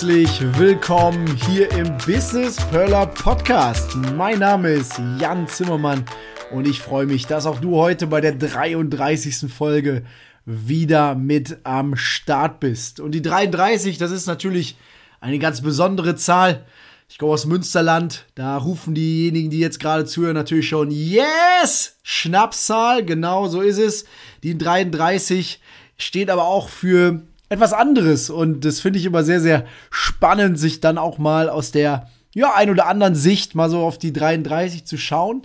Herzlich willkommen hier im Business Perler Podcast. Mein Name ist Jan Zimmermann und ich freue mich, dass auch du heute bei der 33. Folge wieder mit am Start bist. Und die 33, das ist natürlich eine ganz besondere Zahl. Ich komme aus Münsterland, da rufen diejenigen, die jetzt gerade zuhören, natürlich schon Yes! Schnapszahl, genau so ist es. Die 33 steht aber auch für etwas anderes und das finde ich immer sehr, sehr spannend, sich dann auch mal aus der ja, ein oder anderen Sicht mal so auf die 33 zu schauen.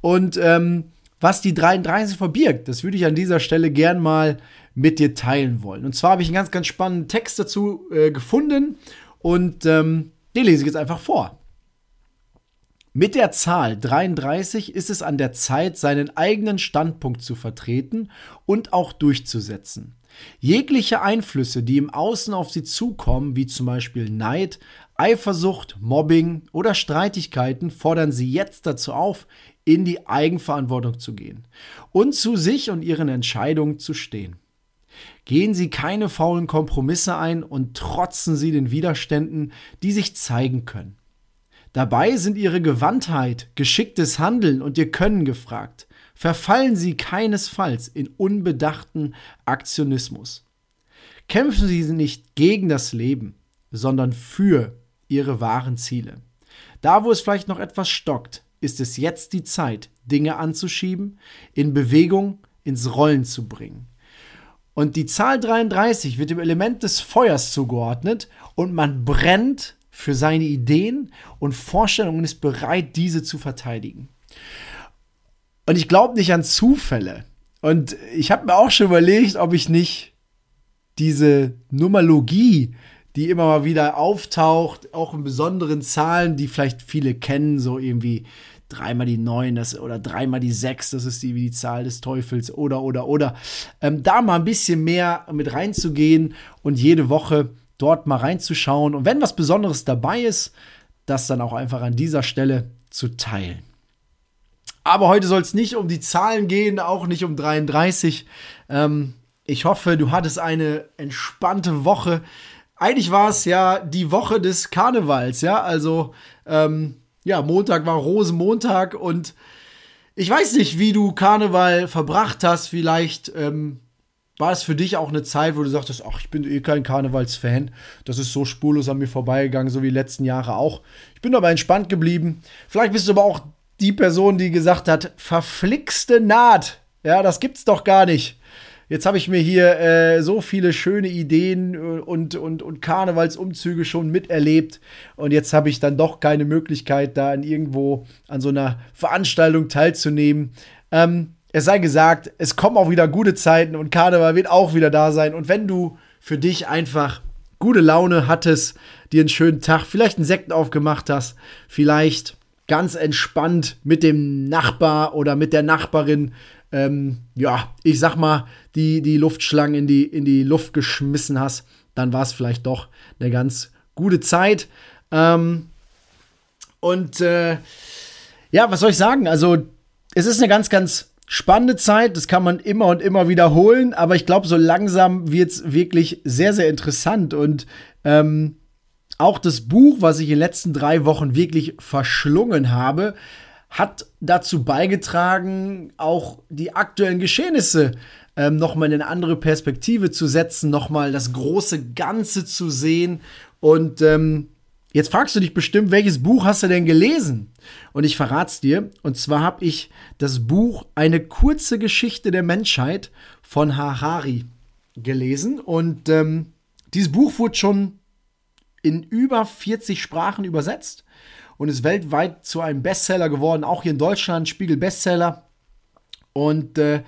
Und ähm, was die 33 verbirgt, das würde ich an dieser Stelle gern mal mit dir teilen wollen. Und zwar habe ich einen ganz, ganz spannenden Text dazu äh, gefunden und ähm, den lese ich jetzt einfach vor. Mit der Zahl 33 ist es an der Zeit, seinen eigenen Standpunkt zu vertreten und auch durchzusetzen. Jegliche Einflüsse, die im Außen auf sie zukommen, wie zum Beispiel Neid, Eifersucht, Mobbing oder Streitigkeiten, fordern sie jetzt dazu auf, in die Eigenverantwortung zu gehen und zu sich und ihren Entscheidungen zu stehen. Gehen Sie keine faulen Kompromisse ein und trotzen Sie den Widerständen, die sich zeigen können. Dabei sind Ihre Gewandtheit, geschicktes Handeln und Ihr Können gefragt. Verfallen Sie keinesfalls in unbedachten Aktionismus. Kämpfen Sie nicht gegen das Leben, sondern für Ihre wahren Ziele. Da, wo es vielleicht noch etwas stockt, ist es jetzt die Zeit, Dinge anzuschieben, in Bewegung, ins Rollen zu bringen. Und die Zahl 33 wird dem Element des Feuers zugeordnet und man brennt für seine Ideen und Vorstellungen und ist bereit, diese zu verteidigen. Und ich glaube nicht an Zufälle. Und ich habe mir auch schon überlegt, ob ich nicht diese Numerologie, die immer mal wieder auftaucht, auch in besonderen Zahlen, die vielleicht viele kennen, so irgendwie dreimal die neun das, oder dreimal die sechs, das ist die, die Zahl des Teufels oder, oder, oder, ähm, da mal ein bisschen mehr mit reinzugehen und jede Woche dort mal reinzuschauen. Und wenn was Besonderes dabei ist, das dann auch einfach an dieser Stelle zu teilen. Aber heute soll es nicht um die Zahlen gehen, auch nicht um 33. Ähm, ich hoffe, du hattest eine entspannte Woche. Eigentlich war es ja die Woche des Karnevals, ja. Also, ähm, ja, Montag war Rosenmontag und ich weiß nicht, wie du Karneval verbracht hast. Vielleicht ähm, war es für dich auch eine Zeit, wo du sagtest, ach, ich bin eh kein Karnevalsfan. Das ist so spurlos an mir vorbeigegangen, so wie die letzten Jahre auch. Ich bin aber entspannt geblieben. Vielleicht bist du aber auch die Person, die gesagt hat, verflixte Naht. Ja, das gibt's doch gar nicht. Jetzt habe ich mir hier äh, so viele schöne Ideen äh, und, und, und Karnevalsumzüge schon miterlebt. Und jetzt habe ich dann doch keine Möglichkeit, da in irgendwo an so einer Veranstaltung teilzunehmen. Ähm, es sei gesagt, es kommen auch wieder gute Zeiten und Karneval wird auch wieder da sein. Und wenn du für dich einfach gute Laune hattest, dir einen schönen Tag, vielleicht einen Sekt aufgemacht hast, vielleicht ganz entspannt mit dem Nachbar oder mit der Nachbarin, ähm, ja, ich sag mal, die, die Luftschlangen in die, in die Luft geschmissen hast, dann war es vielleicht doch eine ganz gute Zeit. Ähm, und äh, ja, was soll ich sagen? Also, es ist eine ganz, ganz spannende Zeit. Das kann man immer und immer wiederholen. Aber ich glaube, so langsam wird es wirklich sehr, sehr interessant. Und ähm, auch das Buch, was ich in den letzten drei Wochen wirklich verschlungen habe, hat dazu beigetragen, auch die aktuellen Geschehnisse ähm, nochmal in eine andere Perspektive zu setzen, nochmal das große Ganze zu sehen. Und ähm, jetzt fragst du dich bestimmt, welches Buch hast du denn gelesen? Und ich verrat's dir. Und zwar habe ich das Buch Eine kurze Geschichte der Menschheit von Harari gelesen. Und ähm, dieses Buch wurde schon in über 40 Sprachen übersetzt und ist weltweit zu einem Bestseller geworden, auch hier in Deutschland, Spiegel Bestseller. Und äh,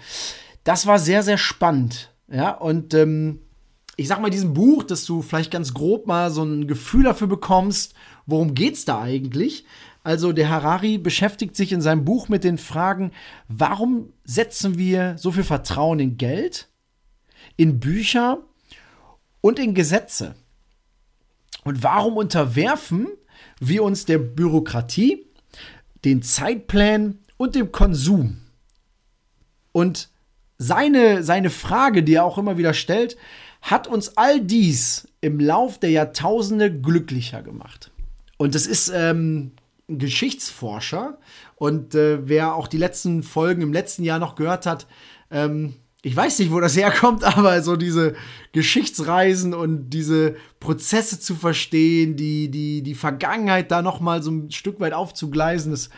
das war sehr, sehr spannend. Ja, und ähm, ich sag mal, diesem Buch, dass du vielleicht ganz grob mal so ein Gefühl dafür bekommst, worum geht's da eigentlich, Also der Harari beschäftigt sich in seinem Buch mit den Fragen, warum setzen wir so viel Vertrauen in Geld, in Bücher und in Gesetze? Und warum unterwerfen wir uns der Bürokratie, den Zeitplänen und dem Konsum? Und seine, seine Frage, die er auch immer wieder stellt, hat uns all dies im Lauf der Jahrtausende glücklicher gemacht. Und das ist ähm, ein Geschichtsforscher. Und äh, wer auch die letzten Folgen im letzten Jahr noch gehört hat, ähm, ich weiß nicht, wo das herkommt, aber so diese Geschichtsreisen und diese Prozesse zu verstehen, die, die, die Vergangenheit da noch mal so ein Stück weit aufzugleisen, das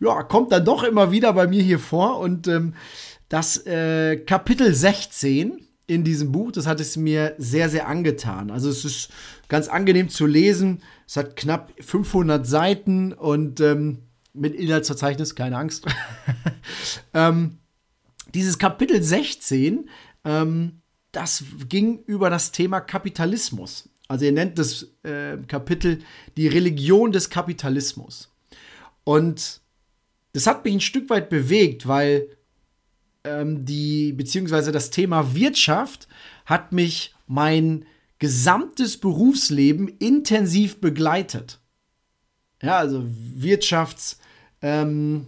ja, kommt dann doch immer wieder bei mir hier vor. Und ähm, das äh, Kapitel 16 in diesem Buch, das hat es mir sehr, sehr angetan. Also es ist ganz angenehm zu lesen. Es hat knapp 500 Seiten und ähm, mit Inhaltsverzeichnis, keine Angst. ähm, dieses Kapitel 16, ähm, das ging über das Thema Kapitalismus. Also er nennt das äh, Kapitel die Religion des Kapitalismus. Und das hat mich ein Stück weit bewegt, weil ähm, die, beziehungsweise das Thema Wirtschaft hat mich mein gesamtes Berufsleben intensiv begleitet. Ja, also Wirtschafts, ähm,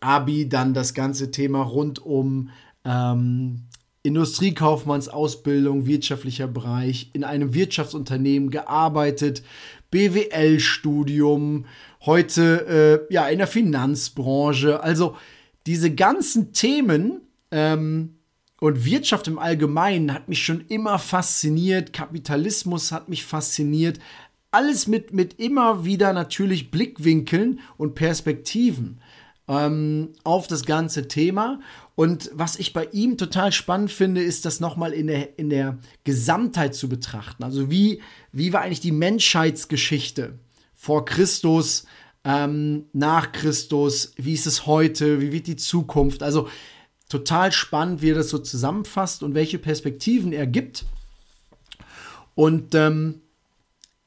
Abi, dann das ganze Thema rund um ähm, Industriekaufmannsausbildung, wirtschaftlicher Bereich, in einem Wirtschaftsunternehmen gearbeitet, BWL-Studium, heute äh, ja in der Finanzbranche. Also diese ganzen Themen ähm, und Wirtschaft im Allgemeinen hat mich schon immer fasziniert. Kapitalismus hat mich fasziniert. Alles mit, mit immer wieder natürlich Blickwinkeln und Perspektiven ähm, auf das ganze Thema. Und was ich bei ihm total spannend finde, ist das nochmal in der, in der Gesamtheit zu betrachten. Also wie, wie war eigentlich die Menschheitsgeschichte vor Christus? Ähm, nach Christus, wie ist es heute, wie wird die Zukunft. Also total spannend, wie er das so zusammenfasst und welche Perspektiven er gibt. Und ähm,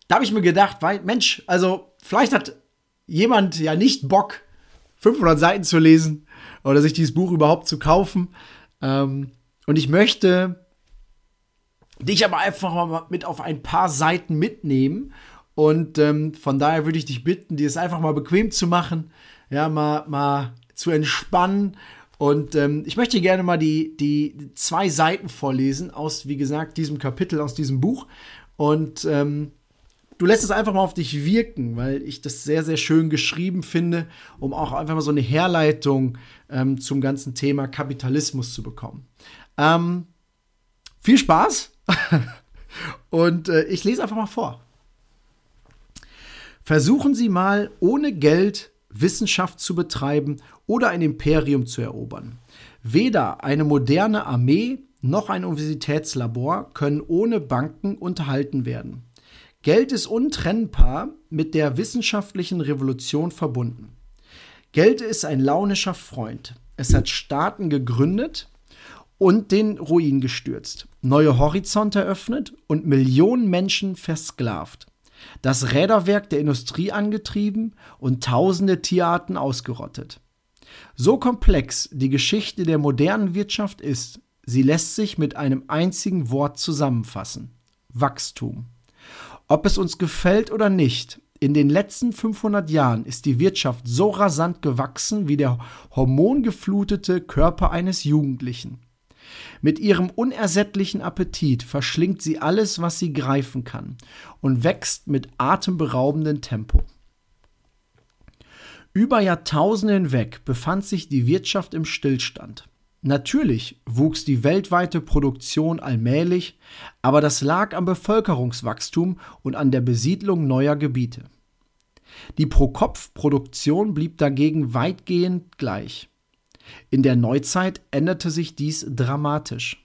da habe ich mir gedacht, weil, Mensch, also vielleicht hat jemand ja nicht Bock, 500 Seiten zu lesen oder sich dieses Buch überhaupt zu kaufen. Ähm, und ich möchte dich aber einfach mal mit auf ein paar Seiten mitnehmen und ähm, von daher würde ich dich bitten, dir es einfach mal bequem zu machen, ja, mal, mal zu entspannen. Und ähm, ich möchte gerne mal die, die zwei Seiten vorlesen aus, wie gesagt, diesem Kapitel, aus diesem Buch. Und ähm, du lässt es einfach mal auf dich wirken, weil ich das sehr, sehr schön geschrieben finde, um auch einfach mal so eine Herleitung ähm, zum ganzen Thema Kapitalismus zu bekommen. Ähm, viel Spaß und äh, ich lese einfach mal vor. Versuchen Sie mal, ohne Geld Wissenschaft zu betreiben oder ein Imperium zu erobern. Weder eine moderne Armee noch ein Universitätslabor können ohne Banken unterhalten werden. Geld ist untrennbar mit der wissenschaftlichen Revolution verbunden. Geld ist ein launischer Freund. Es hat Staaten gegründet und den Ruin gestürzt, neue Horizonte eröffnet und Millionen Menschen versklavt das Räderwerk der Industrie angetrieben und tausende Tierarten ausgerottet. So komplex die Geschichte der modernen Wirtschaft ist, sie lässt sich mit einem einzigen Wort zusammenfassen. Wachstum. Ob es uns gefällt oder nicht, in den letzten 500 Jahren ist die Wirtschaft so rasant gewachsen wie der hormongeflutete Körper eines Jugendlichen. Mit ihrem unersättlichen Appetit verschlingt sie alles, was sie greifen kann und wächst mit atemberaubendem Tempo. Über Jahrtausende hinweg befand sich die Wirtschaft im Stillstand. Natürlich wuchs die weltweite Produktion allmählich, aber das lag am Bevölkerungswachstum und an der Besiedlung neuer Gebiete. Die Pro-Kopf-Produktion blieb dagegen weitgehend gleich. In der Neuzeit änderte sich dies dramatisch.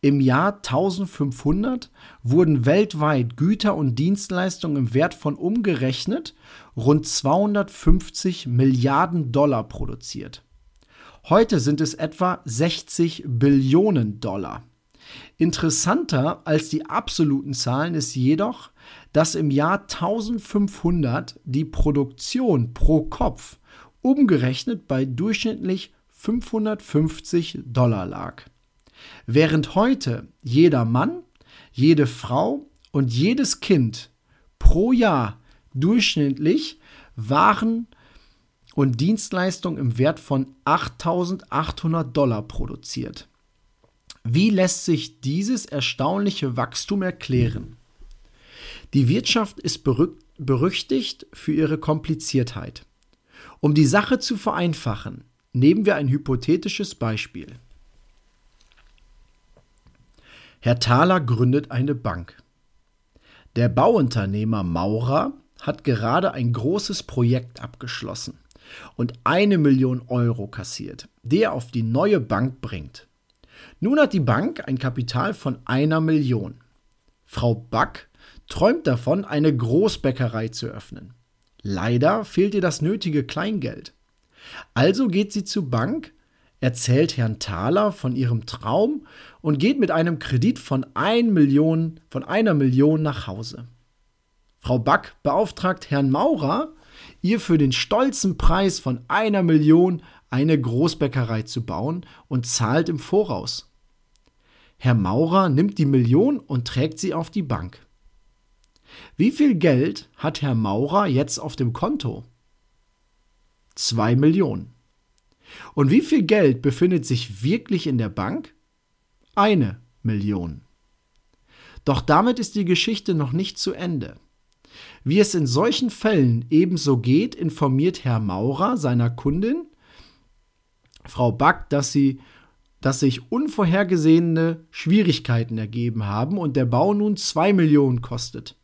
Im Jahr 1500 wurden weltweit Güter und Dienstleistungen im Wert von umgerechnet rund 250 Milliarden Dollar produziert. Heute sind es etwa 60 Billionen Dollar. Interessanter als die absoluten Zahlen ist jedoch, dass im Jahr 1500 die Produktion pro Kopf umgerechnet bei durchschnittlich 550 Dollar lag. Während heute jeder Mann, jede Frau und jedes Kind pro Jahr durchschnittlich Waren und Dienstleistungen im Wert von 8.800 Dollar produziert. Wie lässt sich dieses erstaunliche Wachstum erklären? Die Wirtschaft ist berüchtigt für ihre Kompliziertheit. Um die Sache zu vereinfachen, nehmen wir ein hypothetisches Beispiel. Herr Thaler gründet eine Bank. Der Bauunternehmer Maurer hat gerade ein großes Projekt abgeschlossen und eine Million Euro kassiert, die er auf die neue Bank bringt. Nun hat die Bank ein Kapital von einer Million. Frau Back träumt davon, eine Großbäckerei zu öffnen. Leider fehlt ihr das nötige Kleingeld. Also geht sie zur Bank, erzählt Herrn Thaler von ihrem Traum und geht mit einem Kredit von, ein Million, von einer Million nach Hause. Frau Back beauftragt Herrn Maurer, ihr für den stolzen Preis von einer Million eine Großbäckerei zu bauen und zahlt im Voraus. Herr Maurer nimmt die Million und trägt sie auf die Bank. Wie viel Geld hat Herr Maurer jetzt auf dem Konto? Zwei Millionen. Und wie viel Geld befindet sich wirklich in der Bank? Eine Million. Doch damit ist die Geschichte noch nicht zu Ende. Wie es in solchen Fällen ebenso geht, informiert Herr Maurer seiner Kundin, Frau Back, dass sie dass sich unvorhergesehene Schwierigkeiten ergeben haben und der Bau nun zwei Millionen kostet.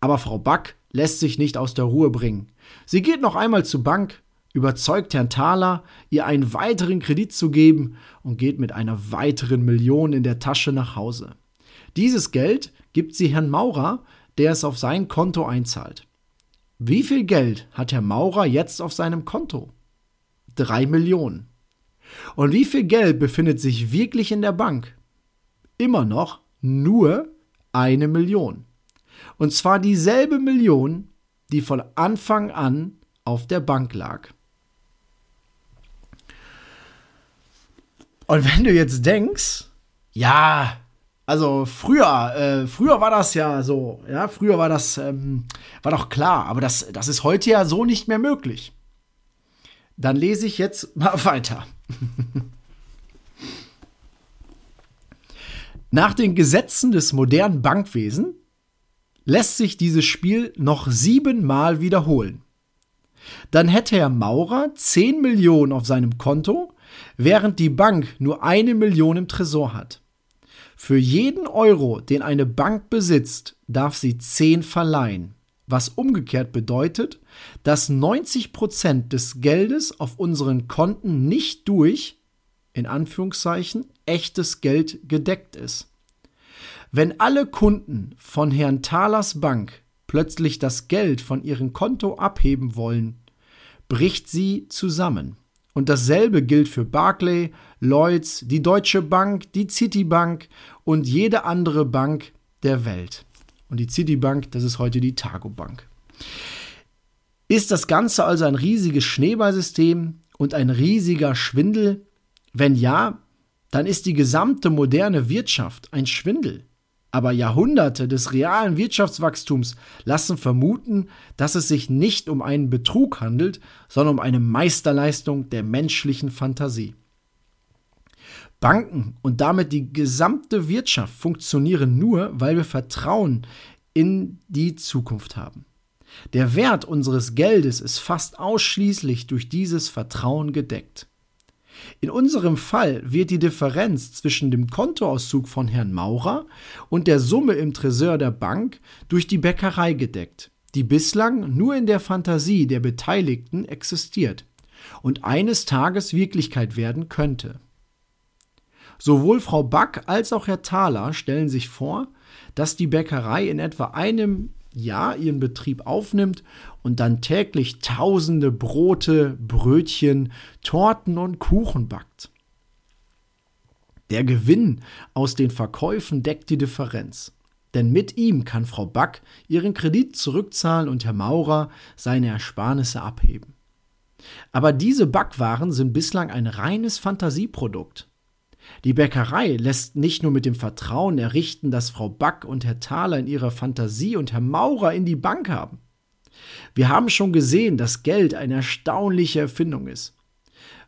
Aber Frau Back lässt sich nicht aus der Ruhe bringen. Sie geht noch einmal zur Bank, überzeugt Herrn Thaler, ihr einen weiteren Kredit zu geben und geht mit einer weiteren Million in der Tasche nach Hause. Dieses Geld gibt sie Herrn Maurer, der es auf sein Konto einzahlt. Wie viel Geld hat Herr Maurer jetzt auf seinem Konto? Drei Millionen. Und wie viel Geld befindet sich wirklich in der Bank? Immer noch nur eine Million. Und zwar dieselbe Million, die von Anfang an auf der Bank lag. Und wenn du jetzt denkst, ja, also früher, äh, früher war das ja so, ja, früher war das, ähm, war doch klar, aber das, das ist heute ja so nicht mehr möglich. Dann lese ich jetzt mal weiter. Nach den Gesetzen des modernen Bankwesens lässt sich dieses Spiel noch siebenmal wiederholen. Dann hätte Herr Maurer 10 Millionen auf seinem Konto, während die Bank nur eine Million im Tresor hat. Für jeden Euro, den eine Bank besitzt, darf sie 10 verleihen, was umgekehrt bedeutet, dass 90 Prozent des Geldes auf unseren Konten nicht durch, in Anführungszeichen, echtes Geld gedeckt ist. Wenn alle Kunden von Herrn Thalers Bank plötzlich das Geld von ihrem Konto abheben wollen, bricht sie zusammen. Und dasselbe gilt für Barclay, Lloyds, die Deutsche Bank, die Citibank und jede andere Bank der Welt. Und die Citibank, das ist heute die Targo Bank. Ist das Ganze also ein riesiges Schneeballsystem und ein riesiger Schwindel? Wenn ja, dann ist die gesamte moderne Wirtschaft ein Schwindel. Aber Jahrhunderte des realen Wirtschaftswachstums lassen vermuten, dass es sich nicht um einen Betrug handelt, sondern um eine Meisterleistung der menschlichen Fantasie. Banken und damit die gesamte Wirtschaft funktionieren nur, weil wir Vertrauen in die Zukunft haben. Der Wert unseres Geldes ist fast ausschließlich durch dieses Vertrauen gedeckt. In unserem Fall wird die Differenz zwischen dem Kontoauszug von Herrn Maurer und der Summe im Tresor der Bank durch die Bäckerei gedeckt, die bislang nur in der Fantasie der Beteiligten existiert und eines Tages Wirklichkeit werden könnte. Sowohl Frau Back als auch Herr Thaler stellen sich vor, dass die Bäckerei in etwa einem Jahr ihren Betrieb aufnimmt und dann täglich tausende Brote, Brötchen, Torten und Kuchen backt. Der Gewinn aus den Verkäufen deckt die Differenz. Denn mit ihm kann Frau Back ihren Kredit zurückzahlen und Herr Maurer seine Ersparnisse abheben. Aber diese Backwaren sind bislang ein reines Fantasieprodukt. Die Bäckerei lässt nicht nur mit dem Vertrauen errichten, dass Frau Back und Herr Thaler in ihrer Fantasie und Herr Maurer in die Bank haben. Wir haben schon gesehen, dass Geld eine erstaunliche Erfindung ist,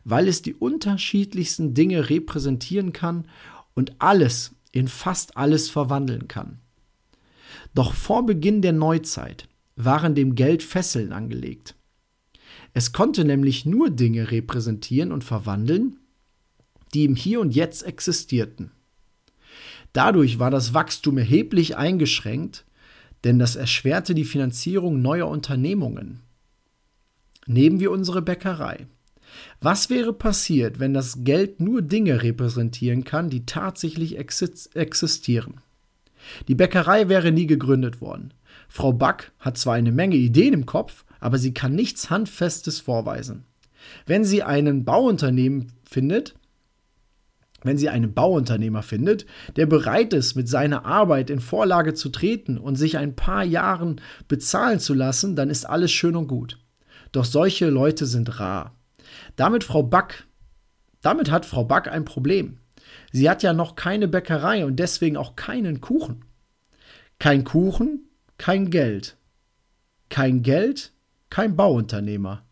weil es die unterschiedlichsten Dinge repräsentieren kann und alles in fast alles verwandeln kann. Doch vor Beginn der Neuzeit waren dem Geld Fesseln angelegt. Es konnte nämlich nur Dinge repräsentieren und verwandeln, die im Hier und Jetzt existierten. Dadurch war das Wachstum erheblich eingeschränkt, denn das erschwerte die Finanzierung neuer Unternehmungen. Nehmen wir unsere Bäckerei. Was wäre passiert, wenn das Geld nur Dinge repräsentieren kann, die tatsächlich existieren? Die Bäckerei wäre nie gegründet worden. Frau Back hat zwar eine Menge Ideen im Kopf, aber sie kann nichts Handfestes vorweisen. Wenn sie einen Bauunternehmen findet, wenn sie einen Bauunternehmer findet, der bereit ist, mit seiner Arbeit in Vorlage zu treten und sich ein paar Jahren bezahlen zu lassen, dann ist alles schön und gut. Doch solche Leute sind rar. Damit Frau Back, damit hat Frau Back ein Problem. Sie hat ja noch keine Bäckerei und deswegen auch keinen Kuchen. Kein Kuchen, kein Geld. Kein Geld, kein Bauunternehmer.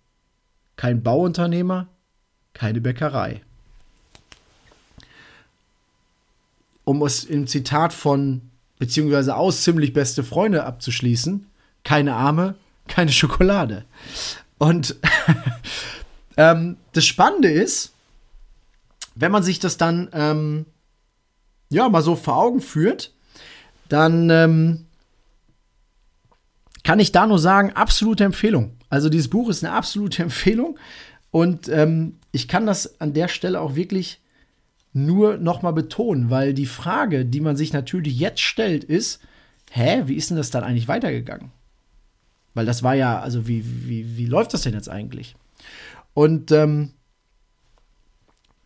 Kein Bauunternehmer, keine Bäckerei. Um es im Zitat von beziehungsweise aus ziemlich beste Freunde abzuschließen, keine Arme, keine Schokolade. Und ähm, das Spannende ist, wenn man sich das dann ähm, ja mal so vor Augen führt, dann ähm, kann ich da nur sagen, absolute Empfehlung. Also dieses Buch ist eine absolute Empfehlung und ähm, ich kann das an der Stelle auch wirklich nur noch mal betonen, weil die Frage, die man sich natürlich jetzt stellt, ist, hä, wie ist denn das dann eigentlich weitergegangen? Weil das war ja, also wie, wie, wie läuft das denn jetzt eigentlich? Und ähm,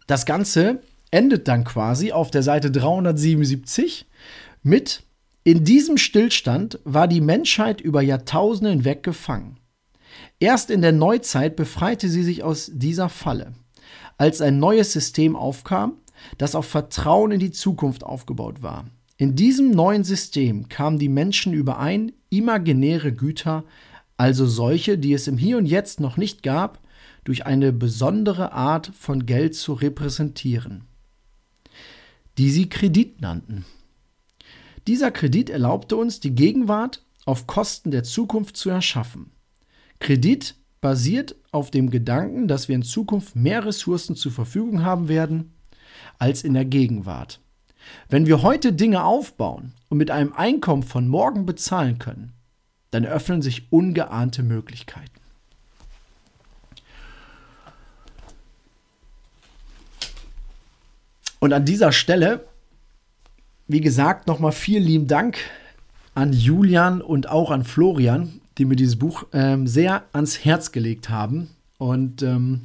das Ganze endet dann quasi auf der Seite 377 mit In diesem Stillstand war die Menschheit über Jahrtausende hinweg gefangen. Erst in der Neuzeit befreite sie sich aus dieser Falle, als ein neues System aufkam, das auf Vertrauen in die Zukunft aufgebaut war. In diesem neuen System kamen die Menschen überein, imaginäre Güter, also solche, die es im Hier und Jetzt noch nicht gab, durch eine besondere Art von Geld zu repräsentieren, die sie Kredit nannten. Dieser Kredit erlaubte uns, die Gegenwart auf Kosten der Zukunft zu erschaffen. Kredit basiert auf dem Gedanken, dass wir in Zukunft mehr Ressourcen zur Verfügung haben werden als in der Gegenwart. Wenn wir heute Dinge aufbauen und mit einem Einkommen von morgen bezahlen können, dann öffnen sich ungeahnte Möglichkeiten. Und an dieser Stelle, wie gesagt, nochmal vielen lieben Dank an Julian und auch an Florian, die mir dieses Buch ähm, sehr ans Herz gelegt haben. Und ähm,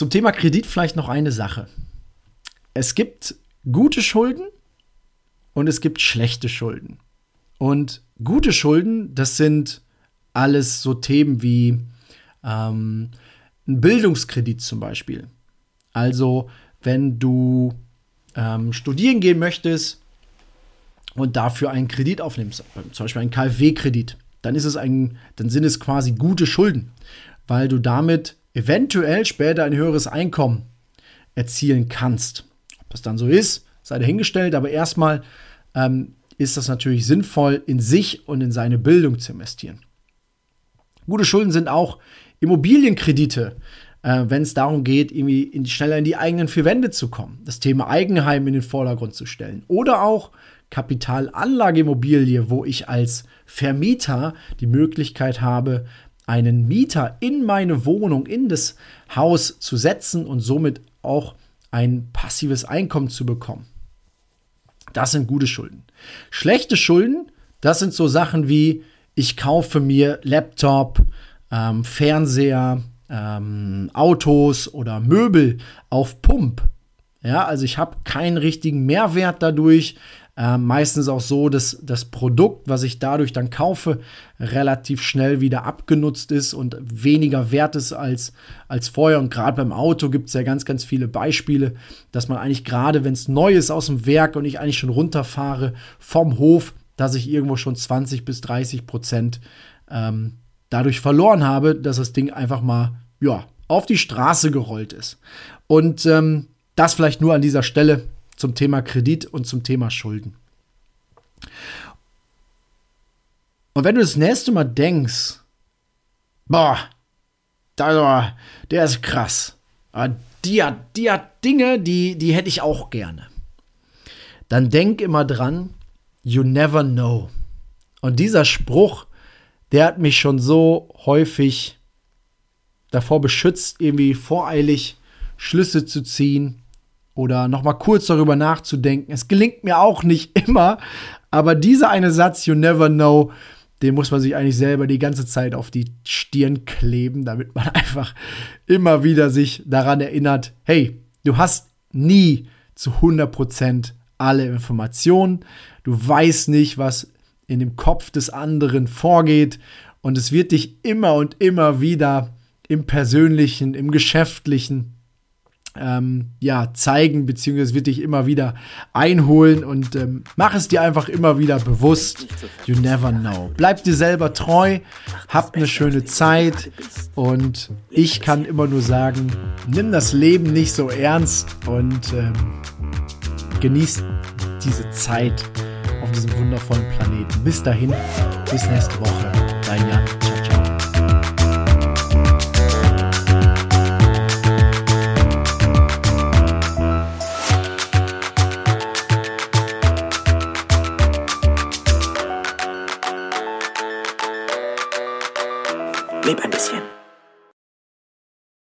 zum Thema Kredit vielleicht noch eine Sache. Es gibt gute Schulden und es gibt schlechte Schulden. Und gute Schulden, das sind alles so Themen wie ähm, ein Bildungskredit zum Beispiel. Also wenn du ähm, studieren gehen möchtest und dafür einen Kredit aufnimmst, zum Beispiel einen KfW-Kredit, dann ist es ein, dann sind es quasi gute Schulden, weil du damit eventuell später ein höheres Einkommen erzielen kannst. Ob das dann so ist, sei dahingestellt, aber erstmal ähm, ist das natürlich sinnvoll, in sich und in seine Bildung zu investieren. Gute Schulden sind auch Immobilienkredite, äh, wenn es darum geht, irgendwie in, schneller in die eigenen vier Wände zu kommen, das Thema Eigenheim in den Vordergrund zu stellen. Oder auch Kapitalanlageimmobilie, wo ich als Vermieter die Möglichkeit habe, einen Mieter in meine Wohnung, in das Haus zu setzen und somit auch ein passives Einkommen zu bekommen. Das sind gute Schulden. Schlechte Schulden, das sind so Sachen wie, ich kaufe mir Laptop, ähm, Fernseher, ähm, Autos oder Möbel auf Pump Ja, also ich habe keinen richtigen Mehrwert dadurch. Äh, meistens auch so, dass das Produkt, was ich dadurch dann kaufe, relativ schnell wieder abgenutzt ist und weniger wert ist als, als vorher. Und gerade beim Auto gibt es ja ganz, ganz viele Beispiele, dass man eigentlich gerade, wenn es neu ist aus dem Werk und ich eigentlich schon runterfahre vom Hof, dass ich irgendwo schon 20 bis 30 Prozent ähm, dadurch verloren habe, dass das Ding einfach mal ja, auf die Straße gerollt ist. Und ähm, das vielleicht nur an dieser Stelle zum Thema Kredit und zum Thema Schulden. Und wenn du das nächste Mal denkst, boah, der, der ist krass. Die hat, die hat Dinge, die, die hätte ich auch gerne. Dann denk immer dran, you never know. Und dieser Spruch, der hat mich schon so häufig davor beschützt, irgendwie voreilig Schlüsse zu ziehen oder noch mal kurz darüber nachzudenken. Es gelingt mir auch nicht immer, aber dieser eine Satz, you never know, den muss man sich eigentlich selber die ganze Zeit auf die Stirn kleben, damit man einfach immer wieder sich daran erinnert, hey, du hast nie zu 100% alle Informationen, du weißt nicht, was in dem Kopf des anderen vorgeht und es wird dich immer und immer wieder im persönlichen, im geschäftlichen ähm, ja, zeigen, beziehungsweise wird dich immer wieder einholen und ähm, mach es dir einfach immer wieder bewusst. You never know. Bleib dir selber treu, hab eine schöne Zeit und ich kann immer nur sagen, nimm das Leben nicht so ernst und ähm, genieß diese Zeit auf diesem wundervollen Planeten. Bis dahin, bis nächste Woche.